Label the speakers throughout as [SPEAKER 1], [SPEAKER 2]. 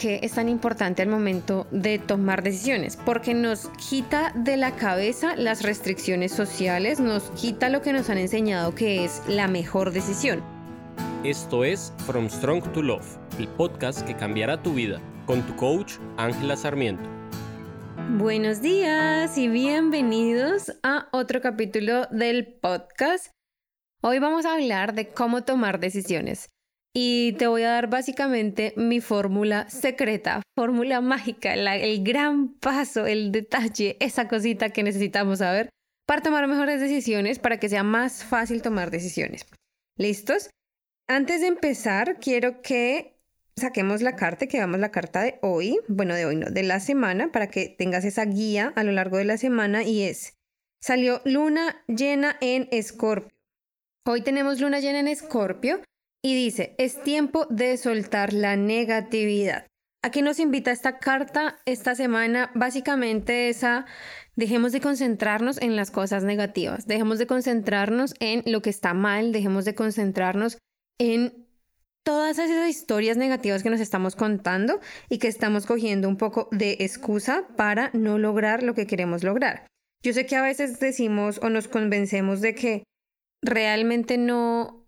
[SPEAKER 1] qué es tan importante al momento de tomar decisiones, porque nos quita de la cabeza las restricciones sociales, nos quita lo que nos han enseñado que es la mejor decisión.
[SPEAKER 2] Esto es From Strong to Love, el podcast que cambiará tu vida, con tu coach Ángela Sarmiento.
[SPEAKER 1] Buenos días y bienvenidos a otro capítulo del podcast. Hoy vamos a hablar de cómo tomar decisiones y te voy a dar básicamente mi fórmula secreta, fórmula mágica, el gran paso, el detalle, esa cosita que necesitamos saber para tomar mejores decisiones, para que sea más fácil tomar decisiones. ¿Listos? Antes de empezar, quiero que saquemos la carta, que veamos la carta de hoy, bueno, de hoy no, de la semana, para que tengas esa guía a lo largo de la semana y es, salió luna llena en Escorpio. Hoy tenemos luna llena en Escorpio y dice, es tiempo de soltar la negatividad. Aquí nos invita esta carta esta semana, básicamente esa, dejemos de concentrarnos en las cosas negativas, dejemos de concentrarnos en lo que está mal, dejemos de concentrarnos en todas esas historias negativas que nos estamos contando y que estamos cogiendo un poco de excusa para no lograr lo que queremos lograr. Yo sé que a veces decimos o nos convencemos de que realmente no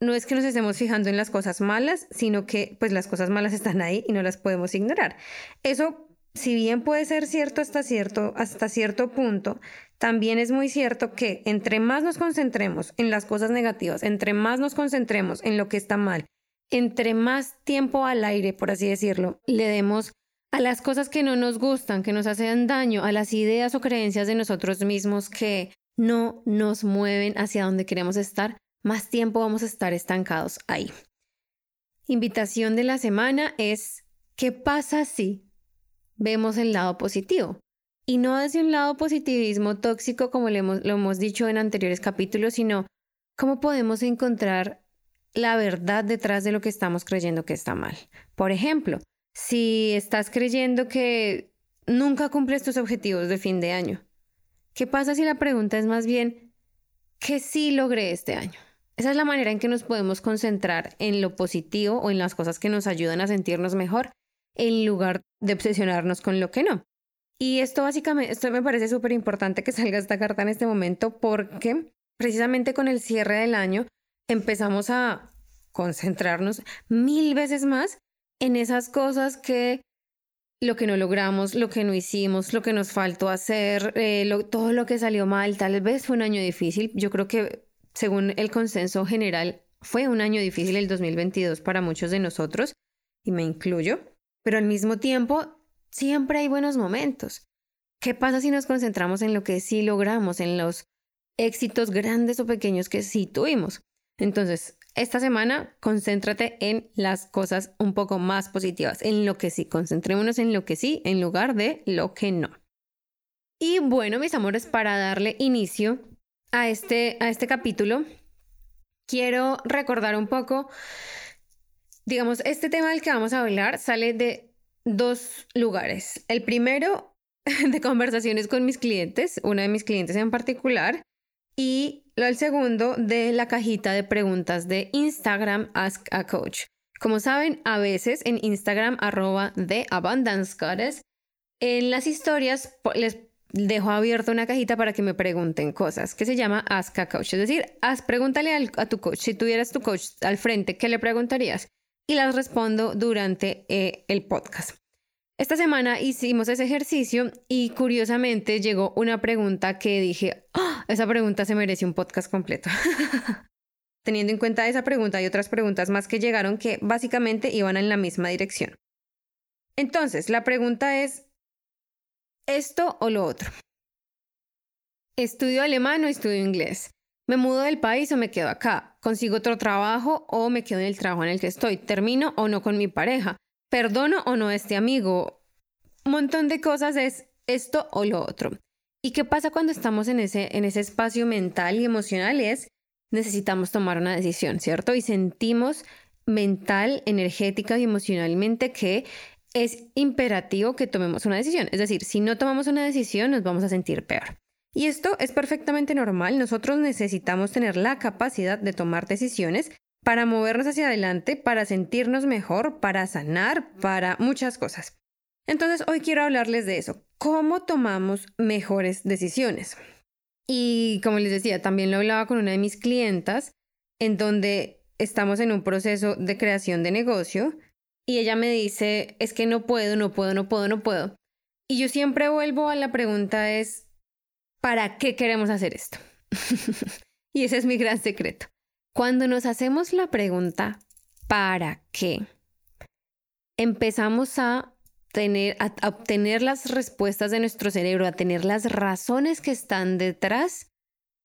[SPEAKER 1] no es que nos estemos fijando en las cosas malas, sino que pues las cosas malas están ahí y no las podemos ignorar. Eso, si bien puede ser cierto hasta cierto, hasta cierto punto, también es muy cierto que entre más nos concentremos en las cosas negativas, entre más nos concentremos en lo que está mal, entre más tiempo al aire, por así decirlo, le demos a las cosas que no nos gustan, que nos hacen daño, a las ideas o creencias de nosotros mismos que no nos mueven hacia donde queremos estar, más tiempo vamos a estar estancados ahí. Invitación de la semana es, ¿qué pasa si vemos el lado positivo? Y no desde un lado positivismo tóxico como lo hemos, dicho en anteriores capítulos, sino cómo podemos encontrar la verdad detrás de lo que estamos creyendo que está mal. Por ejemplo, si estás creyendo que nunca cumples tus objetivos de fin de año, ¿qué pasa si la pregunta es más bien, ¿qué sí logré este año? Esa es la manera en que nos podemos concentrar en lo positivo o en las cosas que nos ayudan a sentirnos mejor, en lugar de obsesionarnos con lo que no. Y esto básicamente, esto me parece súper importante que salga esta carta en este momento porque precisamente con el cierre del año empezamos a concentrarnos mil veces más en esas cosas que lo que no logramos, lo que no hicimos, lo que nos faltó hacer, eh, todo lo que salió mal. Tal vez fue un año difícil. Yo creo que según el consenso general, fue un año difícil el 2022 para muchos de nosotros, y me incluyo, pero al mismo tiempo siempre hay buenos momentos. ¿Qué pasa si nos concentramos en lo que sí logramos, en los éxitos grandes o pequeños que sí tuvimos? Entonces, esta semana concéntrate en las cosas un poco más positivas, en lo que sí, concentrémonos en lo que sí en lugar de lo que no. Y bueno, mis amores, para darle inicio a este, a este capítulo, quiero recordar un poco, digamos, este tema del que vamos a hablar sale de dos lugares. El primero, de conversaciones con mis clientes, una de mis clientes en particular, y el segundo, de la cajita de preguntas de Instagram Ask a Coach. Como saben, a veces en Instagram arroba de Abundance Goddess, en las historias les dejo abierta una cajita para que me pregunten cosas que se llama Ask a Coach. Es decir, haz, pregúntale a tu coach. Si tuvieras tu coach al frente, ¿qué le preguntarías? Y las respondo durante eh, el podcast. Esta semana hicimos ese ejercicio y curiosamente llegó una pregunta que dije, ¡Ah! esa pregunta se merece un podcast completo. Teniendo en cuenta esa pregunta y otras preguntas más que llegaron que básicamente iban en la misma dirección. Entonces, la pregunta es, esto o lo otro. Estudio alemán o estudio inglés. Me mudo del país o me quedo acá. Consigo otro trabajo o me quedo en el trabajo en el que estoy. Termino o no con mi pareja. Perdono o no a este amigo. Un montón de cosas es esto o lo otro. ¿Y qué pasa cuando estamos en ese, en ese espacio mental y emocional? Es necesitamos tomar una decisión, ¿cierto? Y sentimos mental, energética y emocionalmente que es imperativo que tomemos una decisión. Es decir, si no tomamos una decisión nos vamos a sentir peor. Y esto es perfectamente normal. Nosotros necesitamos tener la capacidad de tomar decisiones para movernos hacia adelante, para sentirnos mejor, para sanar, para muchas cosas. Entonces hoy quiero hablarles de eso, cómo tomamos mejores decisiones. Y como les decía, también lo hablaba con una de mis clientas, en donde estamos en un proceso de creación de negocio y ella me dice, es que no puedo, no puedo, no puedo, no puedo. Y yo siempre vuelvo a la pregunta es, ¿para qué queremos hacer esto? y ese es mi gran secreto. Cuando nos hacemos la pregunta, ¿para qué? Empezamos a tener, a, obtener las respuestas de nuestro cerebro, a tener las razones que están detrás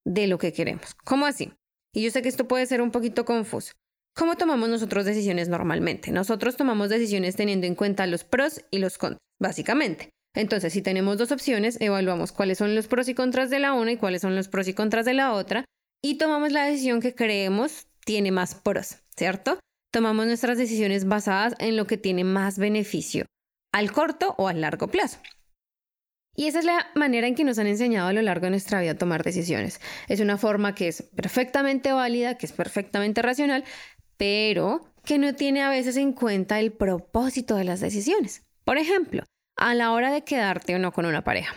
[SPEAKER 1] de lo que queremos. ¿Cómo así? Y yo sé que esto puede ser un poquito confuso. ¿Cómo tomamos nosotros decisiones normalmente? Nosotros tomamos decisiones teniendo en cuenta los pros y los contras, básicamente. Entonces, si tenemos dos opciones, evaluamos cuáles son los pros y contras de la una y cuáles son los pros y contras de la otra y tomamos la decisión que creemos tiene más pros, ¿cierto? Tomamos nuestras decisiones basadas en lo que tiene más beneficio al corto o al largo plazo. Y esa es la manera en que nos han enseñado a lo largo de nuestra vida a tomar decisiones. Es una forma que es perfectamente válida, que es perfectamente racional, pero que no tiene a veces en cuenta el propósito de las decisiones. Por ejemplo, a la hora de quedarte o no con una pareja.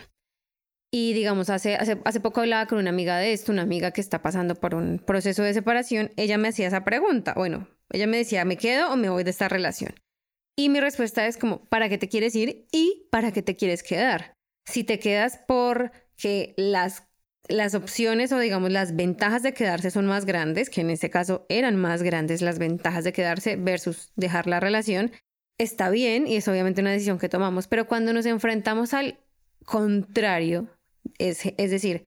[SPEAKER 1] Y digamos, hace, hace, hace, poco hablaba con una amiga de esto, una amiga que está pasando por un proceso de separación, ella me hacía esa pregunta. Bueno, ella me decía, ¿me quedo o me voy de esta relación? Y mi respuesta es como, ¿para qué te quieres ir y para qué te quieres quedar? Si te quedas porque las, las opciones o digamos las ventajas de quedarse son más grandes, que en este caso eran más grandes las ventajas de quedarse versus dejar la relación, está bien y es obviamente una decisión que tomamos, pero cuando nos enfrentamos al contrario, es, es decir,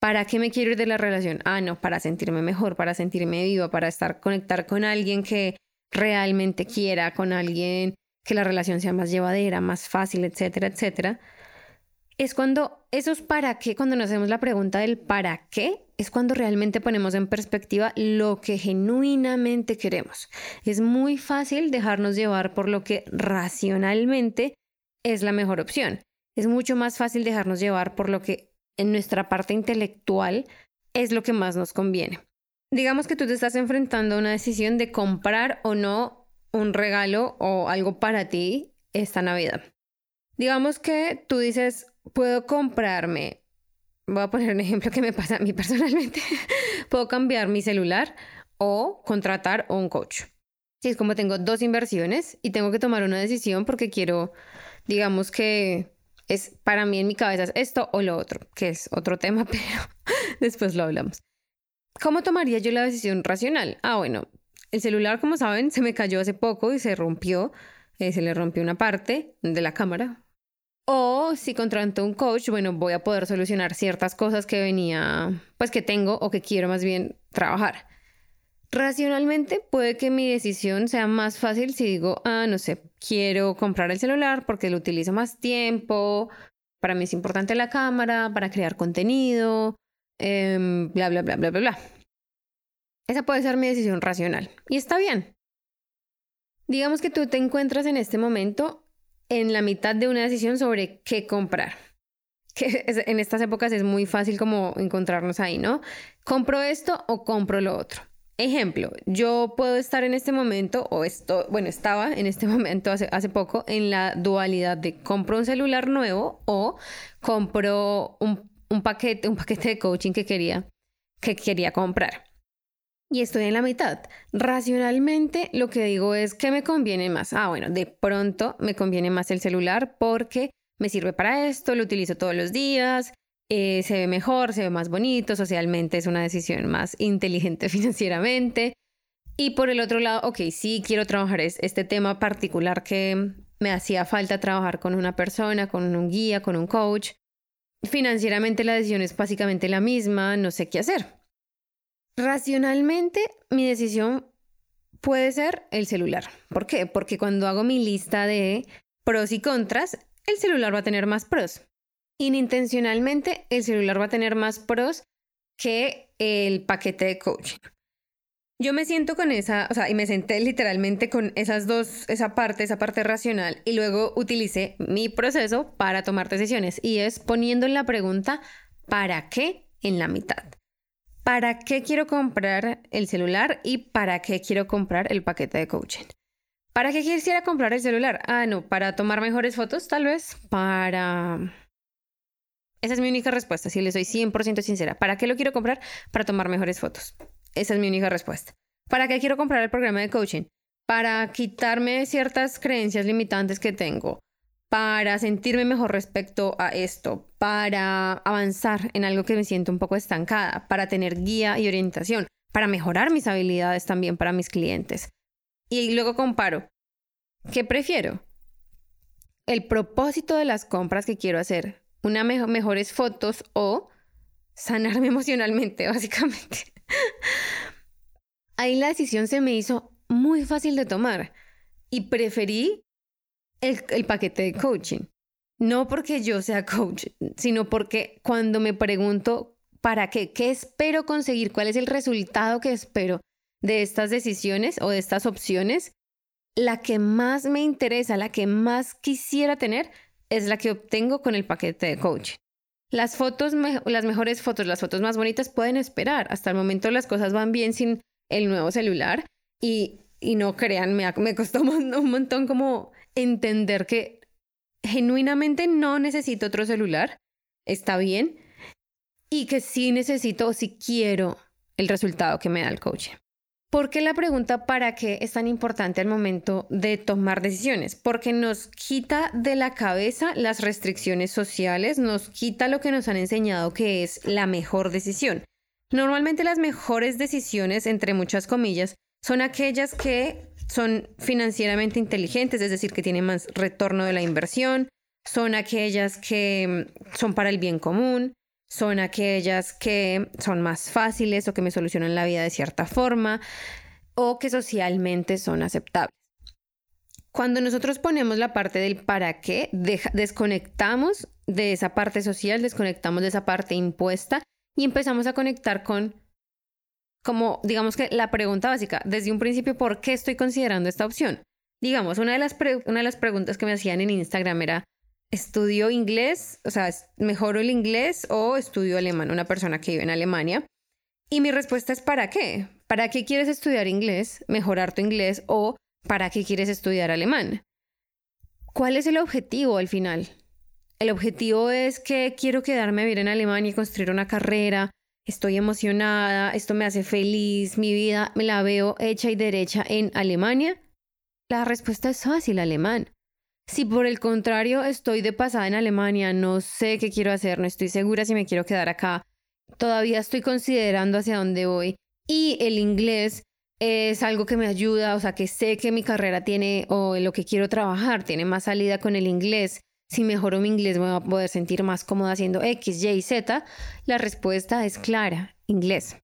[SPEAKER 1] ¿para qué me quiero ir de la relación? Ah, no, para sentirme mejor, para sentirme viva, para estar conectar con alguien que realmente quiera, con alguien que la relación sea más llevadera, más fácil, etcétera, etcétera. Es cuando esos para qué, cuando nos hacemos la pregunta del para qué, es cuando realmente ponemos en perspectiva lo que genuinamente queremos. Es muy fácil dejarnos llevar por lo que racionalmente es la mejor opción. Es mucho más fácil dejarnos llevar por lo que en nuestra parte intelectual es lo que más nos conviene. Digamos que tú te estás enfrentando a una decisión de comprar o no un regalo o algo para ti esta Navidad. Digamos que tú dices, puedo comprarme, voy a poner un ejemplo que me pasa a mí personalmente, puedo cambiar mi celular o contratar un coach. Si es como tengo dos inversiones y tengo que tomar una decisión porque quiero, digamos que es para mí en mi cabeza es esto o lo otro, que es otro tema, pero después lo hablamos. ¿Cómo tomaría yo la decisión racional? Ah, bueno, el celular, como saben, se me cayó hace poco y se rompió, eh, se le rompió una parte de la cámara. O si contrato un coach, bueno, voy a poder solucionar ciertas cosas que venía, pues que tengo o que quiero más bien trabajar. Racionalmente puede que mi decisión sea más fácil si digo, ah, no sé, quiero comprar el celular porque lo utilizo más tiempo, para mí es importante la cámara, para crear contenido, Em, bla, bla, bla, bla, bla, bla. Esa puede ser mi decisión racional. Y está bien. Digamos que tú te encuentras en este momento en la mitad de una decisión sobre qué comprar. Que en estas épocas es muy fácil como encontrarnos ahí, ¿no? ¿Compro esto o compro lo otro? Ejemplo, yo puedo estar en este momento, o esto, bueno, estaba en este momento hace, poco en la dualidad de compro un celular nuevo o compro un un paquete, un paquete de coaching que quería, que quería comprar. Y estoy en la mitad. Racionalmente lo que digo es que me conviene más. Ah, bueno, de pronto me conviene más el celular porque me sirve para esto, lo utilizo todos los días, eh, se ve mejor, se ve más bonito, socialmente es una decisión más inteligente financieramente. Y por el otro lado, ok, sí quiero trabajar este tema particular que me hacía falta trabajar con una persona, con un guía, con un coach. Financieramente la decisión es básicamente la misma, no sé qué hacer. Racionalmente mi decisión puede ser el celular. ¿Por qué? Porque cuando hago mi lista de pros y contras, el celular va a tener más pros. Inintencionalmente, el celular va a tener más pros que el paquete de coaching. Yo me siento con esa, o sea, y me senté literalmente con esas dos, esa parte, esa parte racional, y luego utilicé mi proceso para tomar decisiones, y es poniendo en la pregunta, ¿para qué en la mitad? ¿Para qué quiero comprar el celular y para qué quiero comprar el paquete de coaching? ¿Para qué quisiera comprar el celular? Ah, no, para tomar mejores fotos, tal vez. Para... Esa es mi única respuesta, si le soy 100% sincera. ¿Para qué lo quiero comprar? Para tomar mejores fotos. Esa es mi única respuesta. ¿Para qué quiero comprar el programa de coaching? Para quitarme ciertas creencias limitantes que tengo, para sentirme mejor respecto a esto, para avanzar en algo que me siento un poco estancada, para tener guía y orientación, para mejorar mis habilidades también para mis clientes. Y luego comparo. ¿Qué prefiero? El propósito de las compras que quiero hacer, unas mejores fotos o sanarme emocionalmente, básicamente. Ahí la decisión se me hizo muy fácil de tomar y preferí el, paquete de coaching. No porque yo sea coach, sino porque cuando me pregunto para qué, qué espero conseguir, cuál es el resultado que espero de estas decisiones o de estas opciones, la que más me interesa, la que más quisiera tener, es la que obtengo con el paquete de coaching. Las fotos, las mejores fotos, las fotos más bonitas pueden esperar. Hasta el momento las cosas van bien sin el nuevo celular y, y no crean, me, me costó un montón como entender que genuinamente no necesito otro celular, está bien, y que sí necesito o sí quiero el resultado que me da el coaching. ¿Por qué la pregunta para qué es tan importante al momento de tomar decisiones? Porque nos quita de la cabeza las restricciones sociales, nos quita lo que nos han enseñado que es la mejor decisión. Normalmente las mejores decisiones, entre muchas comillas, son aquellas que son financieramente inteligentes, es decir, que tienen más retorno de la inversión, son aquellas que mm, son para el bien común, son aquellas que son más fáciles o que me solucionan la vida de cierta forma o que socialmente son aceptables. Cuando nosotros ponemos la parte del para qué, desconectamos de esa parte social, desconectamos de esa parte impuesta y empezamos a conectar con, como digamos que la pregunta básica, desde un principio, ¿por qué estoy considerando esta opción? Digamos, una de las, una de las preguntas que me hacían en Instagram era, ¿estudio inglés? O sea, ¿mejoro el inglés o estudio alemán? Una persona que vive en Alemania. Y mi respuesta es, ¿para qué? ¿Para qué quieres estudiar inglés, mejorar tu inglés o para qué quieres estudiar alemán? ¿Cuál es el objetivo al final? El objetivo es que quiero quedarme a vivir en Alemania y construir una carrera. Estoy emocionada, esto me hace feliz, mi vida me la veo hecha y derecha en Alemania. La respuesta es fácil, alemán. Si por el contrario estoy de pasada en Alemania, no sé qué quiero hacer, no estoy segura si me quiero quedar acá, todavía estoy considerando hacia dónde voy y el inglés es algo que me ayuda, o sea, que sé que mi carrera tiene o en lo que quiero trabajar tiene más salida con el inglés si mejoro mi inglés me voy a poder sentir más cómoda haciendo X, Y, Z, la respuesta es clara, inglés.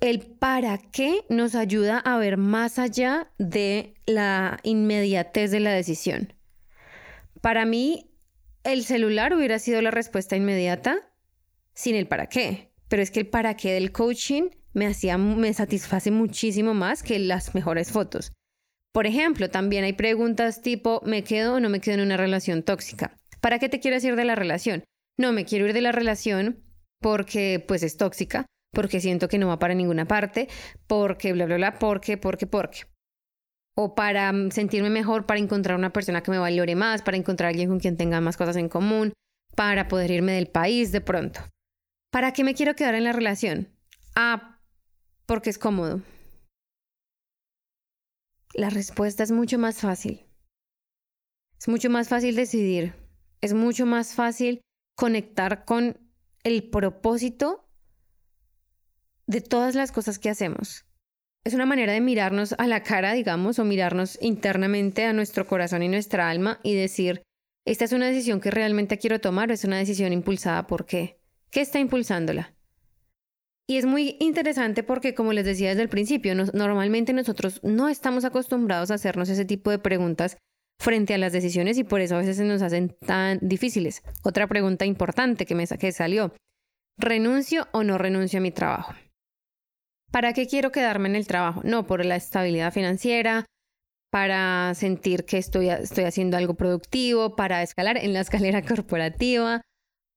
[SPEAKER 1] El para qué nos ayuda a ver más allá de la inmediatez de la decisión. Para mí, el celular hubiera sido la respuesta inmediata sin el para qué, pero es que el para qué del coaching me hacía me satisface muchísimo más que las mejores fotos. Por ejemplo, también hay preguntas tipo, ¿me quedo o no me quedo en una relación tóxica? ¿Para qué te quieres ir de la relación? No, me quiero ir de la relación porque pues es tóxica, porque siento que no va para ninguna parte, porque bla, bla, bla, porque, porque, porque. O para mm, sentirme mejor, para encontrar una persona que me valore más, para encontrar a alguien con quien tenga más cosas en común, para poder irme del país de pronto. ¿Para qué me quiero quedar en la relación? Ah, porque es cómodo. La respuesta es mucho más fácil. Es mucho más fácil decidir. Es mucho más fácil conectar con el propósito de todas las cosas que hacemos. Es una manera de mirarnos a la cara, digamos, o mirarnos internamente a nuestro corazón y nuestra alma y decir, esta es una decisión que realmente quiero tomar o es una decisión impulsada por qué. ¿Qué está impulsándola? Y es muy interesante porque, como les decía desde el principio, normalmente nosotros no estamos acostumbrados a hacernos ese tipo de preguntas frente a las decisiones y por eso a veces se nos hacen tan difíciles. Otra pregunta importante que me que salió, ¿renuncio o no renuncio a mi trabajo? ¿Para qué quiero quedarme en el trabajo? No, por la estabilidad financiera, para sentir que estoy, estoy haciendo algo productivo, para escalar en la escalera corporativa,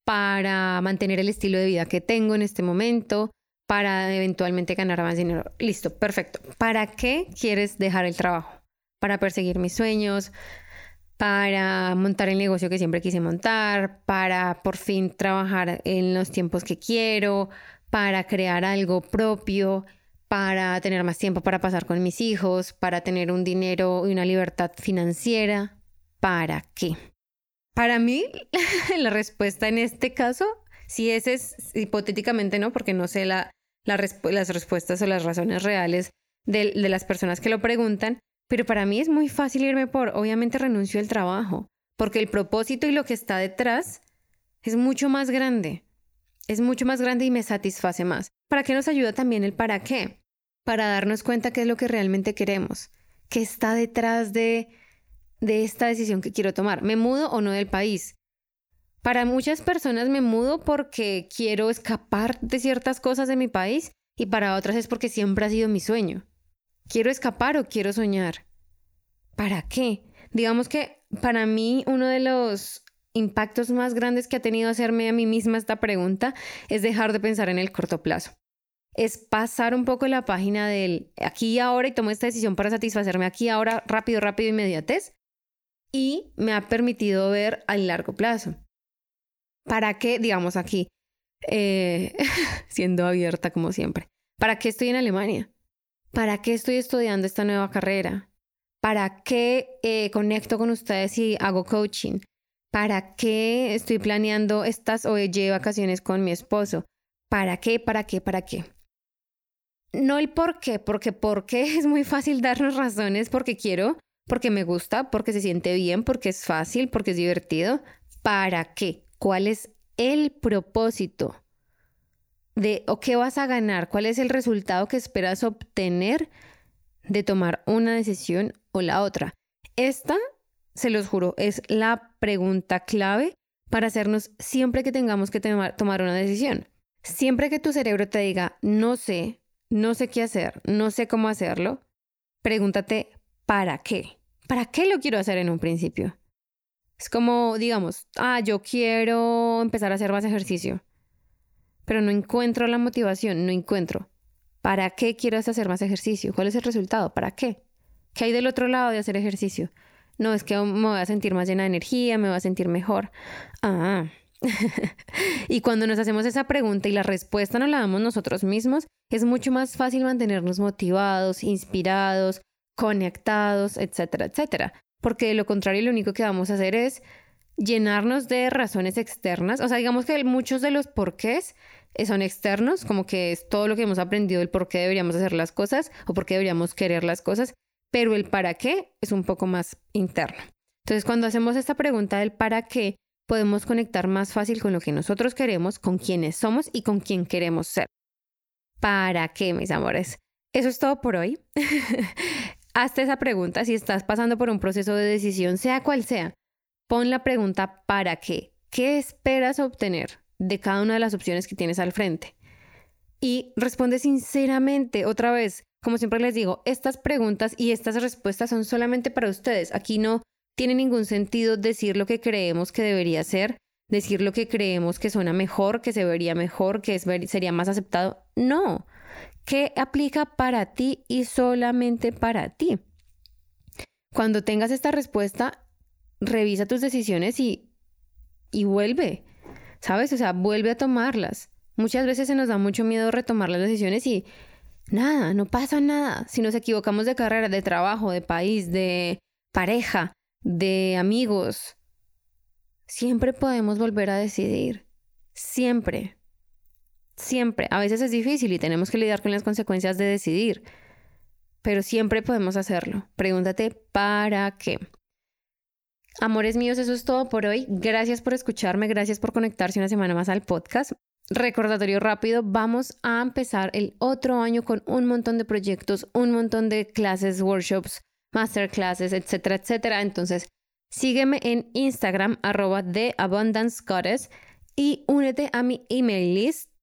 [SPEAKER 1] para mantener el estilo de vida que tengo en este momento, para eventualmente ganar más dinero. Listo, perfecto. ¿Para qué quieres dejar el trabajo? Para perseguir mis sueños, para montar el negocio que siempre quise montar, para por fin trabajar en los tiempos que quiero, para crear algo propio, para tener más tiempo para pasar con mis hijos, para tener un dinero y una libertad financiera. ¿Para qué? Para mí, la respuesta en este caso, si ese es hipotéticamente no, porque no sé la, las respuestas o las razones reales de, las personas que lo preguntan, pero para mí es muy fácil irme por, obviamente renuncio al trabajo, porque el propósito y lo que está detrás es mucho más grande. Es mucho más grande y me satisface más. ¿Para qué nos ayuda también el para qué? Para darnos cuenta qué es lo que realmente queremos, qué está detrás de, de esta decisión que quiero tomar. ¿Me mudo o no del país? Para muchas personas me mudo porque quiero escapar de ciertas cosas de mi país y para otras es porque siempre ha sido mi sueño. ¿Quiero escapar o quiero soñar? ¿Para qué? Digamos que para mí uno de los impactos más grandes que ha tenido hacerme a mí misma esta pregunta es dejar de pensar en el corto plazo. Es pasar un poco la página del aquí y ahora y tomo esta decisión para satisfacerme aquí ahora rápido, rápido, inmediatez. Y me ha permitido ver a largo plazo. ¿Para qué, digamos aquí, eh, siendo abierta como siempre? ¿Para qué estoy en Alemania? ¿Para qué estoy estudiando esta nueva carrera? ¿Para qué eh, conecto con ustedes y hago coaching? ¿Para qué estoy planeando estas o llevo vacaciones con mi esposo? ¿Para qué? ¿Para qué? ¿Para qué? No el por qué, porque por qué es muy fácil darnos razones porque quiero, porque me gusta, porque se siente bien, porque es fácil, porque es divertido. ¿Para qué? ¿Cuál es el propósito? de o qué vas a ganar, cuál es el resultado que esperas obtener de tomar una decisión o la otra. Esta, se los juro, es la pregunta clave para hacernos siempre que tengamos que tomar una decisión. Siempre que tu cerebro te diga, no sé, no sé qué hacer, no sé cómo hacerlo, pregúntate, ¿para qué? ¿Para qué lo quiero hacer en un principio? Es como, digamos, ah, yo quiero empezar a hacer más ejercicio pero no encuentro la motivación, no encuentro. ¿Para qué quiero hacer más ejercicio? ¿Cuál es el resultado? ¿Para qué? ¿Qué hay del otro lado de hacer ejercicio? No, es que me voy a sentir más llena de energía, me voy a sentir mejor. Ah. y cuando nos hacemos esa pregunta y la respuesta nos la damos nosotros mismos, es mucho más fácil mantenernos motivados, inspirados, conectados, etcétera, etcétera. Porque de lo contrario, lo único que vamos a hacer es llenarnos de razones externas. O sea, digamos que muchos de los porqués son externos, como que es todo lo que hemos aprendido del por qué deberíamos hacer las cosas o por qué deberíamos querer las cosas, pero el para qué es un poco más interno. Entonces, cuando hacemos esta pregunta del para qué, podemos conectar más fácil con lo que nosotros queremos, con quienes somos y con quién queremos ser. ¿Para qué, mis amores? Eso es todo por hoy. Hazte esa pregunta si estás pasando por un proceso de decisión, sea cual sea. Pon la pregunta ¿para qué? ¿Qué esperas obtener de cada una de las opciones que tienes al frente? Y responde sinceramente, otra vez, como siempre les digo, estas preguntas y estas respuestas son solamente para ustedes. Aquí no tiene ningún sentido decir lo que creemos que debería ser, decir lo que creemos que suena mejor, que se vería mejor, que sería más aceptado. No, ¿qué aplica para ti y solamente para ti? Cuando tengas esta respuesta, revisa tus decisiones y, y vuelve, ¿sabes? O sea, vuelve a tomarlas. Muchas veces se nos da mucho miedo retomar las decisiones y nada, no pasa nada. Si nos equivocamos de carrera, de trabajo, de país, de pareja, de amigos, siempre podemos volver a decidir. Siempre. Siempre. A veces es difícil y tenemos que lidiar con las consecuencias de decidir, pero siempre podemos hacerlo. Pregúntate, ¿para qué? Amores míos, eso es todo por hoy. Gracias por escucharme, gracias por conectarse una semana más al podcast. Recordatorio rápido, vamos a empezar el otro año con un montón de proyectos, un montón de clases, workshops, masterclasses, etcétera, etcétera. Entonces, sígueme en Instagram, arroba de Abundance Goddess, y únete a mi email list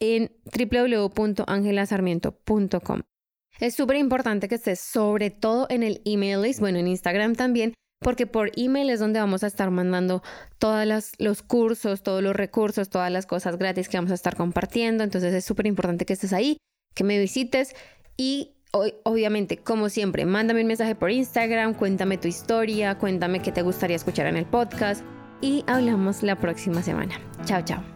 [SPEAKER 1] en www.angelasarmiento.com. Es súper importante que estés sobre todo en el email list, bueno, en Instagram también, porque por email es donde vamos a estar mandando todos los cursos, todos los recursos, todas las cosas gratis que vamos a estar compartiendo. Entonces es súper importante que estés ahí, que me visites y obviamente, como siempre, mándame un mensaje por Instagram, cuéntame tu historia, cuéntame qué te gustaría escuchar en el podcast y hablamos la próxima semana. Chao, chao.